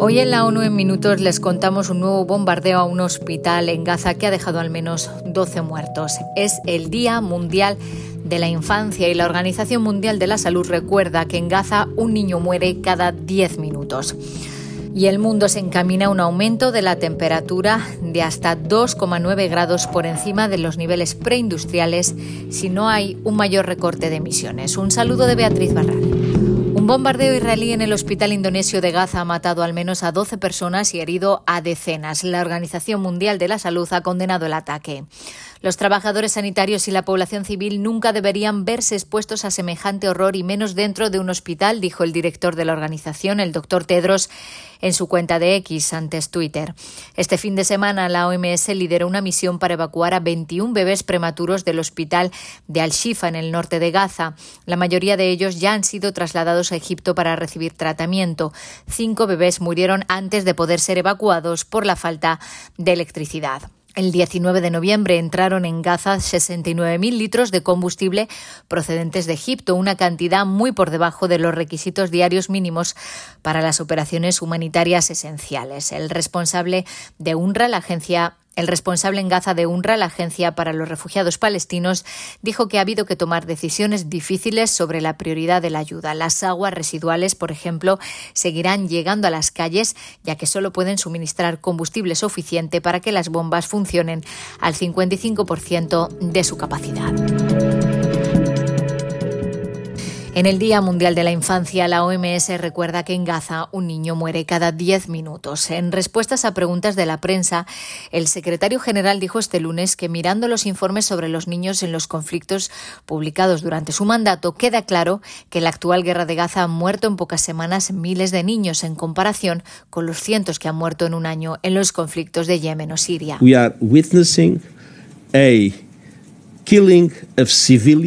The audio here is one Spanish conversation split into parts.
Hoy en la ONU en minutos les contamos un nuevo bombardeo a un hospital en Gaza que ha dejado al menos 12 muertos. Es el Día Mundial de la Infancia y la Organización Mundial de la Salud recuerda que en Gaza un niño muere cada 10 minutos. Y el mundo se encamina a un aumento de la temperatura de hasta 2,9 grados por encima de los niveles preindustriales si no hay un mayor recorte de emisiones. Un saludo de Beatriz Barral. Bombardeo israelí en el hospital indonesio de Gaza ha matado al menos a 12 personas y herido a decenas. La Organización Mundial de la Salud ha condenado el ataque. Los trabajadores sanitarios y la población civil nunca deberían verse expuestos a semejante horror y menos dentro de un hospital, dijo el director de la organización, el doctor Tedros, en su cuenta de X antes Twitter. Este fin de semana la OMS lideró una misión para evacuar a 21 bebés prematuros del hospital de Al-Shifa en el norte de Gaza. La mayoría de ellos ya han sido trasladados a Egipto para recibir tratamiento. Cinco bebés murieron antes de poder ser evacuados por la falta de electricidad. El 19 de noviembre entraron en Gaza 69.000 litros de combustible procedentes de Egipto, una cantidad muy por debajo de los requisitos diarios mínimos para las operaciones humanitarias esenciales. El responsable de UNRWA, la agencia el responsable en Gaza de UNRWA, la Agencia para los Refugiados Palestinos, dijo que ha habido que tomar decisiones difíciles sobre la prioridad de la ayuda. Las aguas residuales, por ejemplo, seguirán llegando a las calles, ya que solo pueden suministrar combustible suficiente para que las bombas funcionen al 55% de su capacidad. En el Día Mundial de la Infancia, la OMS recuerda que en Gaza un niño muere cada 10 minutos. En respuestas a preguntas de la prensa, el secretario general dijo este lunes que mirando los informes sobre los niños en los conflictos publicados durante su mandato, queda claro que la actual guerra de Gaza han muerto en pocas semanas miles de niños en comparación con los cientos que han muerto en un año en los conflictos de Yemen o Siria.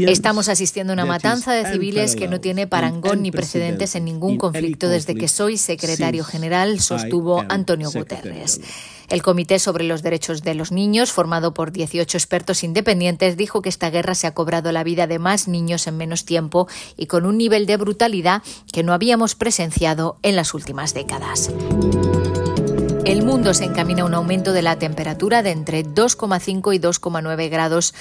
Estamos asistiendo a una matanza de civiles que no tiene parangón ni precedentes en ningún conflicto desde que soy secretario general, sostuvo Antonio Guterres. El Comité sobre los Derechos de los Niños, formado por 18 expertos independientes, dijo que esta guerra se ha cobrado la vida de más niños en menos tiempo y con un nivel de brutalidad que no habíamos presenciado en las últimas décadas. El mundo se encamina a un aumento de la temperatura de entre 2,5 y 2,9 grados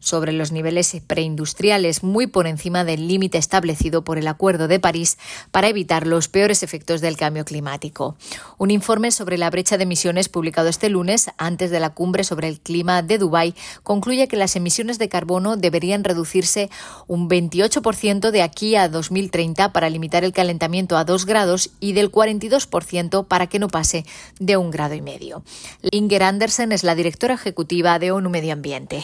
sobre los niveles preindustriales, muy por encima del límite establecido por el Acuerdo de París para evitar los peores efectos del cambio climático. Un informe sobre la brecha de emisiones publicado este lunes, antes de la cumbre sobre el clima de Dubái, concluye que las emisiones de carbono deberían reducirse un 28% de aquí a 2030 para limitar el calentamiento a 2 grados y del 42% para que no pase de un grado y medio. Inger Andersen es la directora ejecutiva de ONU Medio Ambiente.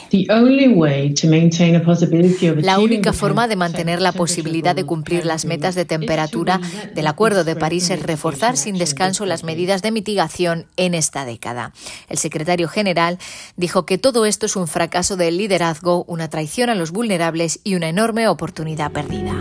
La única forma de mantener la posibilidad de cumplir las metas de temperatura del Acuerdo de París es reforzar sin descanso las medidas de mitigación en esta década. El secretario general dijo que todo esto es un fracaso del liderazgo, una traición a los vulnerables y una enorme oportunidad perdida.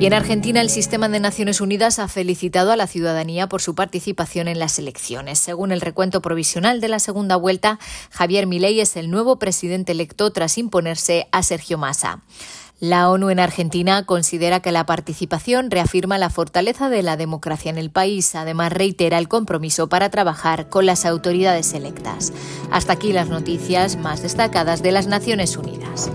Y en Argentina el sistema de Naciones Unidas ha felicitado a la ciudadanía por su participación en las elecciones. Según el recuento provisional de la segunda vuelta, Javier Milei es el nuevo presidente electo tras imponerse a Sergio Massa. La ONU en Argentina considera que la participación reafirma la fortaleza de la democracia en el país. Además, reitera el compromiso para trabajar con las autoridades electas. Hasta aquí las noticias más destacadas de las Naciones Unidas.